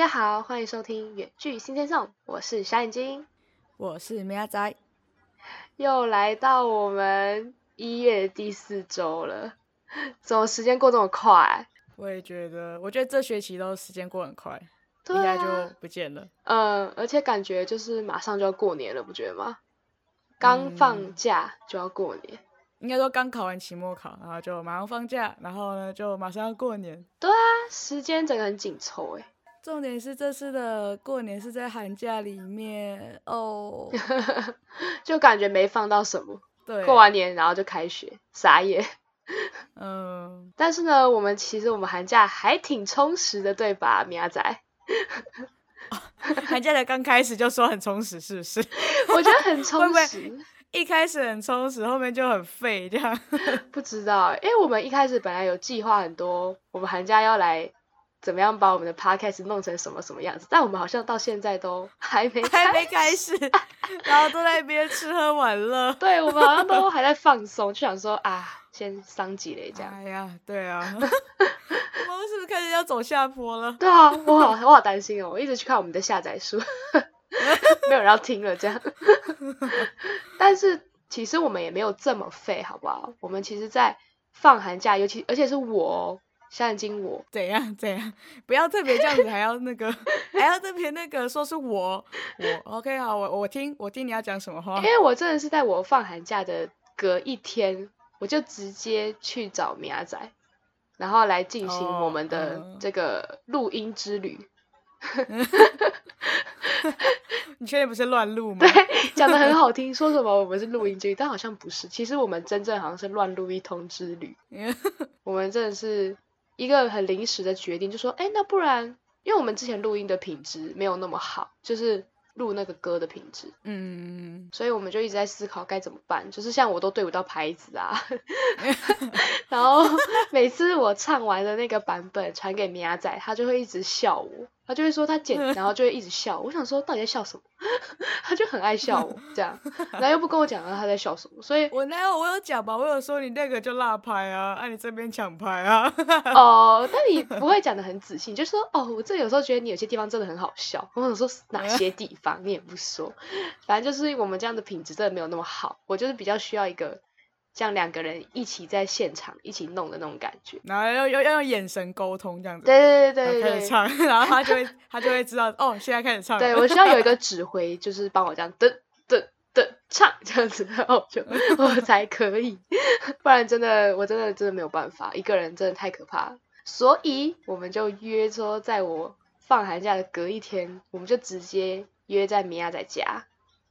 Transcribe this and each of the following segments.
大家好，欢迎收听《远距新天颂》，我是小眼睛，我是喵仔，又来到我们一月第四周了，怎么时间过这么快？我也觉得，我觉得这学期都时间过很快，对一下就啊，不见了。嗯，而且感觉就是马上就要过年了，不觉得吗？刚放假就要过年，应该说刚考完期末考，然后就马上放假，然后呢就马上要过年。对啊时间整个很紧凑哎。重点是这次的过年是在寒假里面哦。就感觉没放到什么，对，过完年然后就开学，傻眼。嗯，但是呢，我们其实我们寒假还挺充实的，对吧，米亚仔？寒假才刚开始就说很充实，是不是？我觉得很充会不会实。一开始很充实，后面就很废，这样。不知道，因为我们一开始本来有计划很多，我们寒假要来怎么样把我们的 podcast 弄成什么什么样子，但我们好像到现在都还没还没开开始，然后都在一边吃喝玩乐。对我们好像都还在放松，就想说啊，先伤几雷这样。哎呀，对啊，我们是不是开始要走下坡了？对啊，我好我好担心哦，我一直去看我们的下载数，没有人要听了这样。但是其实我们也没有这么废，好不好？我们其实，在放寒假，尤其而且是我哦，夏眼睛我，怎样怎样？不要特别这样子，还要那个，还要特别那个，说是我我 OK 好，我我听我听你要讲什么话因。为我真的是在我放寒假的隔一天，我就直接去找米亚仔，然后来进行哦我们的嗯这个录音之旅。你确定不是乱录 吗？对讲的很好听，说什么我们是录音之旅，但好像不是。其实我们真正好像是乱录一通之旅。我们真的是一个很临时的决定，就说，哎，那不然，因为我们之前录音的品质没有那么好，就是录那个歌的品质，嗯，所以我们就一直在思考该怎么办。就是像我都对不到拍子啊，然后每次我唱完的那个版本传给米亚仔，他就会一直笑我，他就会说他剪，然后就会一直笑。我想说到底在笑什么？他就很爱笑我这样，然后又不跟我讲他在笑什么，所以我那有我有讲吧？我有说你那个就落拍啊，啊你这边抢拍啊。哦，但你不会讲的很仔细，你就说哦，我这有时候觉得你有些地方真的很好笑。我想说哪些地方你也不说，反正就是我们这样的品质真的没有那么好。我就是比较需要一个像两个人一起在现场一起弄的那种感觉。然后要要要用眼神沟通这样子，对对对对对，开始唱，然后他就会 他就会知道哦，现在开始唱。对我需要有一个指挥，就是帮我这样噔噔噔唱这样子，然后就 我才可以，不然真的我真的真的没有办法，一个人真的太可怕了。所以我们就约说，在我放寒假的隔一天，我们就直接约在米娅在家，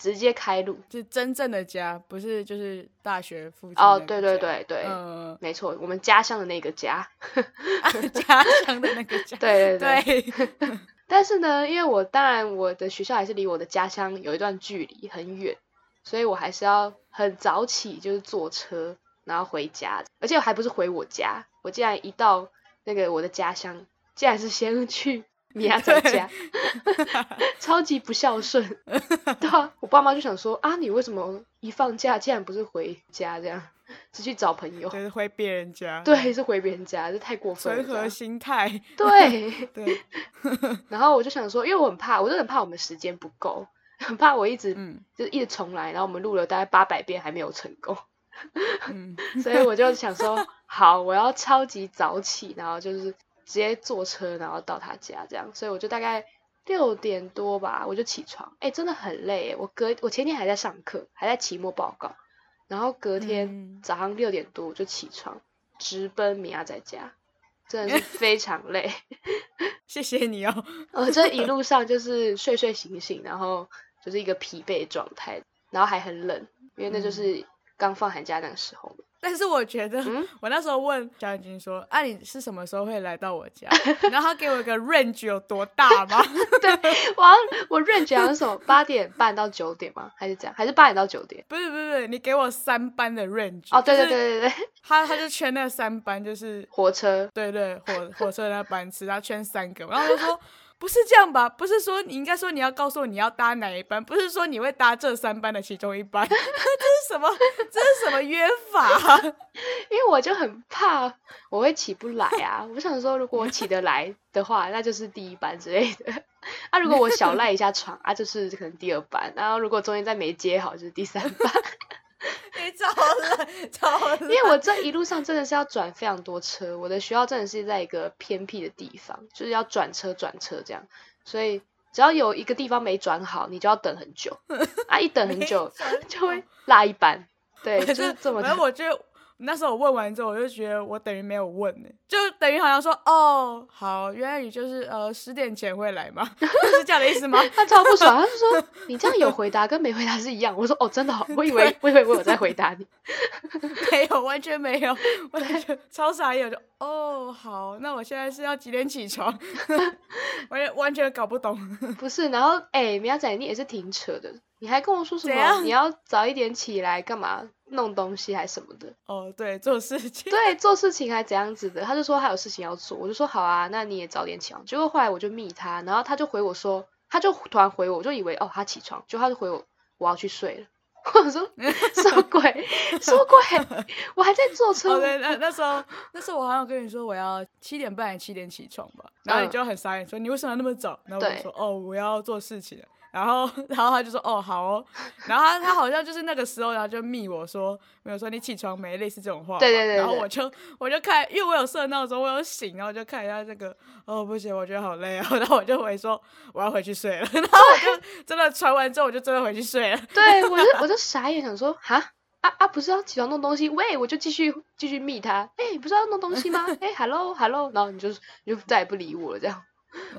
直接开路。是真正的家，不是就是大学附近哦，对对，对对，嗯，没错，我们家乡的那个家。家乡的那个家，对对对。对，但是呢，因为我当然我的学校还是离我的家乡有一段距离很远，所以我还是要很早起，就是坐车然后回家，而且我还不是回我家，我竟然一到那个我的家乡，竟然是先去米亚仔家，超级不孝顺。对啊，我爸妈就想说啊，你为什么一放假竟然不是回家这样，是去找朋友？就是回别人家，对，是回别人家，这太过分了纯和。心态，对，对，然后我就想说，因为我很怕，我真的很怕我们时间不够，很怕我一直、嗯就是一直重来，然后我们录了大概八百遍还没有成功，嗯，所以我就想说，好，我要超级早起，然后就是直接坐车，然后到他家这样，所以我就大概六点多吧，我就起床，哎、真的很累耶，我隔我前天还在上课，还在期末报告，然后隔天嗯早上六点多我就起床，直奔米亚在家，真的是非常累。谢谢你哦，我这一路上就是睡睡醒醒，然后就是一个疲惫的状态，然后还很冷，因为那就是刚放寒假那个时候嘛。但是我觉得，嗯我那时候问小眼睛说：“啊，你是什么时候会来到我家？”然后他给我一个 range 有多大吗？对我我 range 好像是什么八点半到九点吗？还是这样？还是八点到九点？不是不是不是，你给我三班的 range。哦，对对对对对，他他就圈那三班，就是火车。对对火火车那班次，他圈三个，然后我就说不是这样吧？不是说你应该说你要告诉我你要搭哪一班，不是说你会搭这三班的其中一班，这是什么？这是什么约法？因为我就很怕我会起不来啊。我想说，如果我起得来的话，那就是第一班之类的。啊，如果我小赖一下床啊，就是可能第二班。然后如果中间再没接好，就是第三班。你超冷，超冷。因为我这一路上真的是要转非常多车，我的学校真的是在一个偏僻的地方，就是要转车转车这样，所以只要有一个地方没转好，你就要等很久啊，一等很久就会落一班，对，就是这么。反正我觉得。那时候我问完之后，我就觉得我等于没有问呢，就等于好像说哦，好，原来你就是呃十点前会来吗？是这样的意思吗？他超不爽，他就说 你这样有回答跟没回答是一样。我说哦，真的，我以为我以为我有在回答你，没有，完全没有，完全超傻眼，就哦好，那我现在是要几点起床？完全完全搞不懂。不是，然后哎，苗仔你也是挺扯的。你还跟我说什么？你要早一点起来干嘛？弄东西还是什么的？哦，对，做事情。对，做事情还怎样子的？他就说他有事情要做，我就说好啊，那你也早点起床。结果后来我就密他，然后他就回我说，他就突然回我，我就以为哦他起床，就他就回我我要去睡了。我说 什么鬼？什么鬼？我还在坐车。对，那那时候那时候我好像跟你说我要七点半七点起床吧，然后你就很傻眼说你为什么要那么早？然后我说哦我要做事情。然后，然后他就说：“哦，好哦。”然后他他好像就是那个时候，然后就密我说：“没有说你起床没？”类似这种话。对对对。然后我就我就看，因为我有设闹钟，我有醒，然后就看一下这个。哦，不行，我觉得好累啊。然后我就回说：“我要回去睡了。”然后我就真的传完之后，我就真的回去睡了。对，我就我就傻眼，想说：“哈啊啊，不是要起床弄东西？喂，我就继续继续密他。哎，不是要弄东西吗？哎，hello hello。然后你就你就再也不理我了，这样。”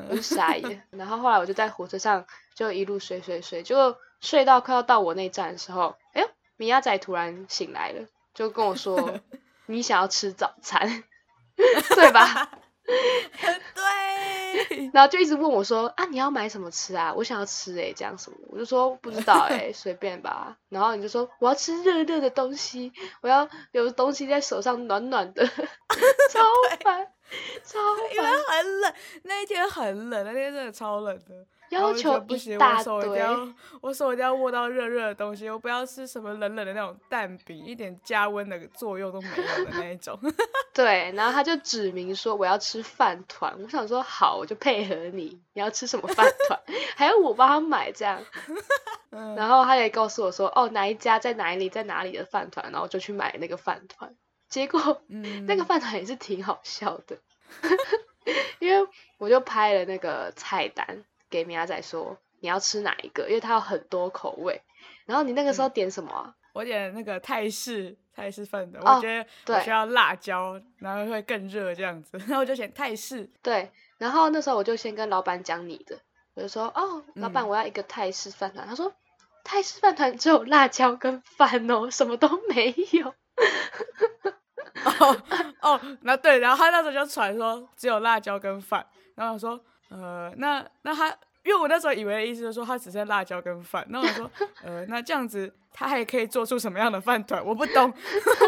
我就傻眼，然后后来我就在火车上就一路睡睡睡，就睡到快要到我那站的时候，哎呦，米亚仔突然醒来了，就跟我说：“你想要吃早餐，对吧？” 对。然后就一直问我说：“啊，你要买什么吃啊？我想要吃哎，这样什么？”我就说：“不知道哎，随便吧。”然后你就说：“我要吃热热的东西，我要有东西在手上暖暖的，超烦。”超因为很冷，那一天很冷，那天真的超冷的。要求不行，我手一定要，我手一定要握到热热的东西，我不要吃什么冷冷的那种蛋饼，一点加温的作用都没有的那一种。对，然后他就指明说我要吃饭团，我想说好，我就配合你。你要吃什么饭团？还要我帮他买这样。然后他也告诉我说，哦，哪一家在哪里，在哪里的饭团，然后就去买那个饭团。结果，那个饭团也是挺好笑的，因为我就拍了那个菜单给米亚仔说你要吃哪一个，因为它有很多口味。然后你那个时候点什么？我点那个泰式泰式饭的，我觉得我需要辣椒，然后会更热这样子。然后我就选泰式。对，然后那时候我就先跟老板讲你的，我就说哦，老板我要一个泰式饭团。他说泰式饭团只有辣椒跟饭哦，什么都没有。哦哦，那对，然后他那时候就传说只有辣椒跟饭，然后我说，呃，那那他，因为我那时候以为的意思就是说他只剩辣椒跟饭，那我说，呃，那这样子他还可以做出什么样的饭团？我不懂，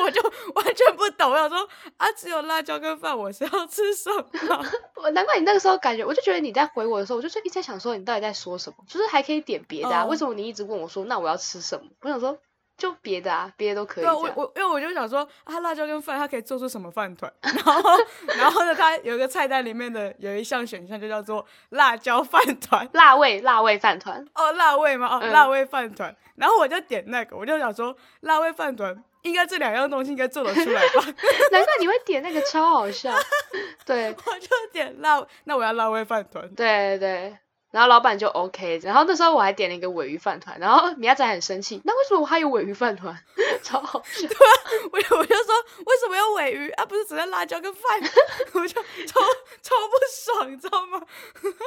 我就完全不懂。我想说啊，只有辣椒跟饭，我是要吃什么？我难怪你那个时候感觉，我就觉得你在回我的时候，我就是一直在想说你到底在说什么，就是还可以点别的啊？为什么你一直问我说那我要吃什么？我想说。就别的啊，别的都可以。对，我我因为我就想说，啊，辣椒跟饭，它可以做出什么饭团？然后然后呢，它有一个菜单里面的有一项选项就叫做辣椒饭团，辣味辣味饭团。哦，辣味吗？哦，辣味饭团。然后我就点那个，我就想说，辣味饭团应该这两样东西应该做得出来吧？难怪你会点那个，超好笑。对，我就点辣，那我要辣味饭团。对对。然后老板就 OK，然后那时候我还点了一个尾鱼饭团，然后米亚仔很生气，那为什么我还有尾鱼饭团？超好笑。对啊，我我就说为什么要尾鱼啊？不是只剩辣椒跟饭？我就超超不爽，你知道吗？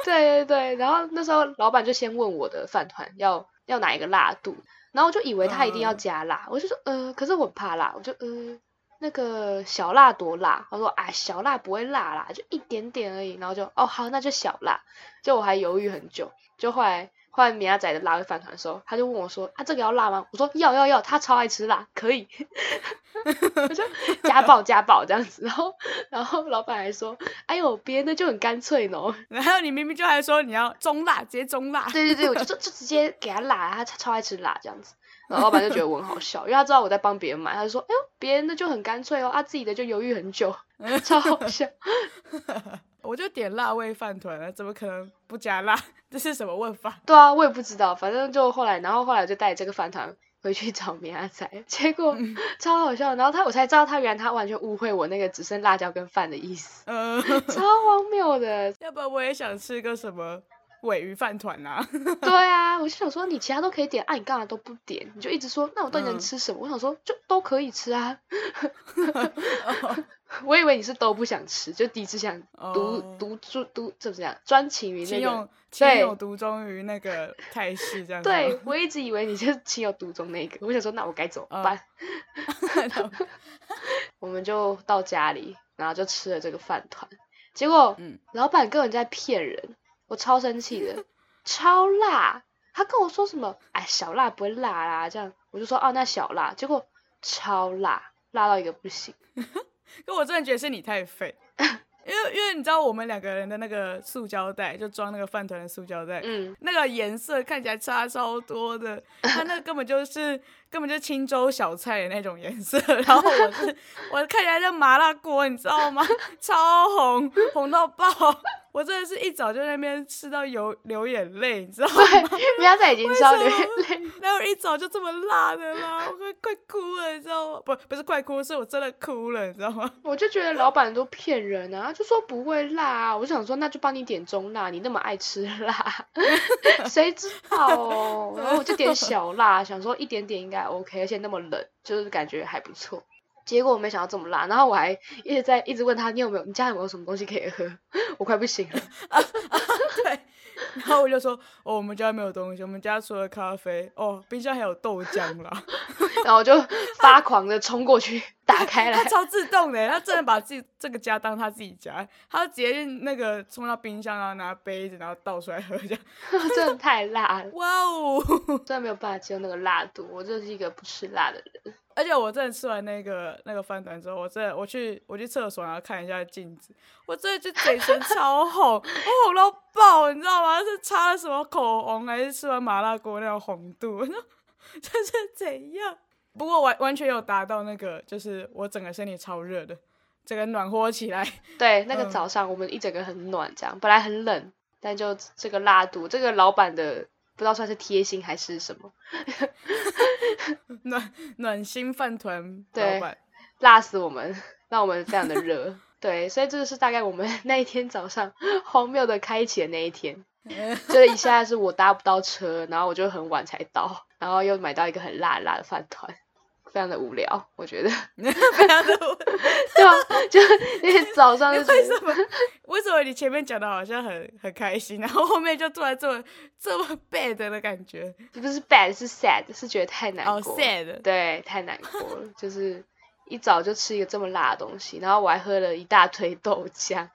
对对对，然后那时候老板就先问我的饭团要要哪一个辣度，然后我就以为他一定要加辣，我就说呃，可是我怕辣，我就呃。那个小辣多辣？他说啊，小辣不会辣啦，就一点点而已。然后就哦好，那就小辣。就我还犹豫很久，就后来后来米亚仔的辣味饭团的时候，他就问我说：“啊，这个要辣吗？”我说：“要要要，他超爱吃辣，可以。”我就加爆加爆这样子，然后然后老板还说：“哎呦，别人的就很干脆呢。”然后你明明就还说你要中辣，直接中辣。对对对，我就就就直接给他辣，他超爱吃辣这样子。然后老板就觉得我很好笑，因为他知道我在帮别人买，他就说：“哎呦，别人的就很干脆哦，啊自己的就犹豫很久，超好笑。”我就点辣味饭团了，怎么可能不加辣？这是什么问法？对啊，我也不知道，反正就后来，然后后来就带这个饭团回去找米阿仔，结果超好笑。然后他我才知道，他原来他完全误会我那个只剩辣椒跟饭的意思，呃，超荒谬的。要不然我也想吃个什么尾鱼饭团啊。对啊，我就想说你其他都可以点，啊你干嘛都不点？你就一直说，那我到底能吃什么？我想说就都可以吃啊。我以为你是都不想吃，就第一次想独独独独怎么讲，专情于那个，情有独钟于那个泰式这样。对，我一直以为你就是情有独钟那个，我想说那我该怎么办？我们就到家里，然后就吃了这个饭团，结果老板根本在骗人，我超生气的，超辣，他跟我说什么，哎，小辣不会辣啦，这样我就说哦，那小辣，结果超辣，辣到一个不行。可我真的觉得是你太废，因为因为你知道我们两个人的那个塑胶袋，就装那个饭团的塑胶袋，嗯，那个颜色看起来差超多的，它那根本就是根本就青州小菜的那种颜色，然后我是我看起来像麻辣锅，你知道吗？超红，红到爆。我真的是一早就在那边吃到流流眼泪，你知道吗？对，苗仔已经吃到流眼泪，然后 一早就这么辣的啦，我快快哭了，你知道吗？不，不是快哭，是我真的哭了，你知道吗？我就觉得老板都骗人啊，就说不会辣啊，我想说那就帮你点中辣，你那么爱吃辣，谁知道哦？然后我就点小辣，想说一点点应该 OK，而且那么冷，就是感觉还不错。结果我没想到这么辣，然后我还一直在一直问他，你有没有，你家有没有什么东西可以喝？我快不行了。对，然后我就说，哦，我们家没有东西，我们家除了咖啡，哦，冰箱还有豆浆啦。然后我就发狂的冲过去打开了，他超自动的，他真的把自己这个家当他自己家，他直接那个冲到冰箱，然后拿杯子，然后倒出来喝，这样真的太辣了。哇哦，真的没有办法接受那个辣度，我真的是一个不吃辣的人。而且我真的吃完那个那个饭团之后，我真的我去我去厕所然后看一下镜子，我真的就嘴唇超红，我红到爆，你知道吗？是擦了什么口红，还是吃完麻辣锅那种红度？这是怎样？不过完完全有达到那个，就是我整个身体超热的，整个暖和起来。对，那个早上我们一整个很暖，这样本来很冷，但就这个辣度，这个老板的不知道算是贴心还是什么。暖暖心饭团 对，辣死我们，让我们非常的热。对，所以这个是大概我们 那一天早上荒谬的开启的那一天。这一下是我搭不到车，然后我就很晚才到，然后又买到一个很辣辣的饭团，非常的无聊，我觉得。非常的无聊，对啊，就 因为早上就为什么？为什么你前面讲的好像很很开心，然后后面就突然这么这么 bad 的感觉？不是 bad，是 sad，是觉得太难过。哦，sad。对，太难过了，就是一早就吃一个这么辣的东西，然后我还喝了一大堆豆浆。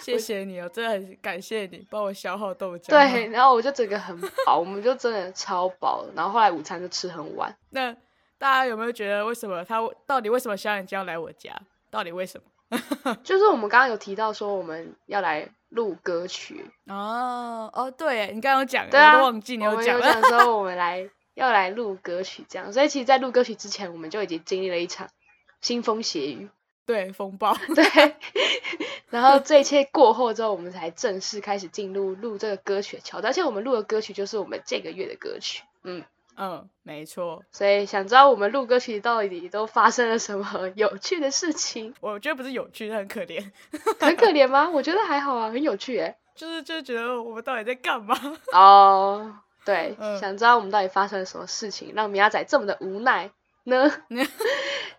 谢谢你哦，真的很感谢你帮我消耗豆浆。对，然后我就整个很饱，我们就真的超饱。然后后来午餐就吃很晚。那大家有没有觉得为什么他到底为什么小眼睛要来我家？到底为什么？就是我们刚刚有提到说我们要来录歌曲哦哦，对你刚刚讲，对啊，我都忘记你有讲了。讲说我们来要来录歌曲这样，所以其实，在录歌曲之前，我们就已经经历了一场腥风血雨。对，风暴。对，然后这一切过后之后，我们才正式开始进入录这个歌曲的桥段。而且我们录的歌曲就是我们这个月的歌曲。嗯嗯，没错。所以想知道我们录歌曲到底都发生了什么有趣的事情？我觉得不是有趣，很可怜。很可怜吗？我觉得还好啊，很有趣诶。就是就是觉得我们到底在干嘛？哦，对，想知道我们到底发生了什么事情，让米亚仔这么的无奈呢？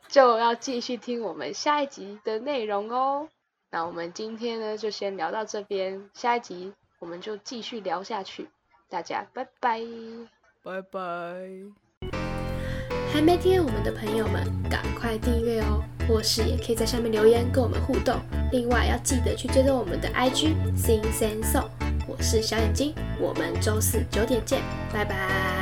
就要继续听我们下一集的内容哦。那我们今天呢，就先聊到这边，下一集我们就继续聊下去。大家拜拜，拜拜。还没订阅我们的朋友们，赶快订阅哦！或是也可以在下面留言跟我们互动。另外要记得去追踪我们的 IG Sing Senso，。我是小眼睛，我们周四九点见，拜拜。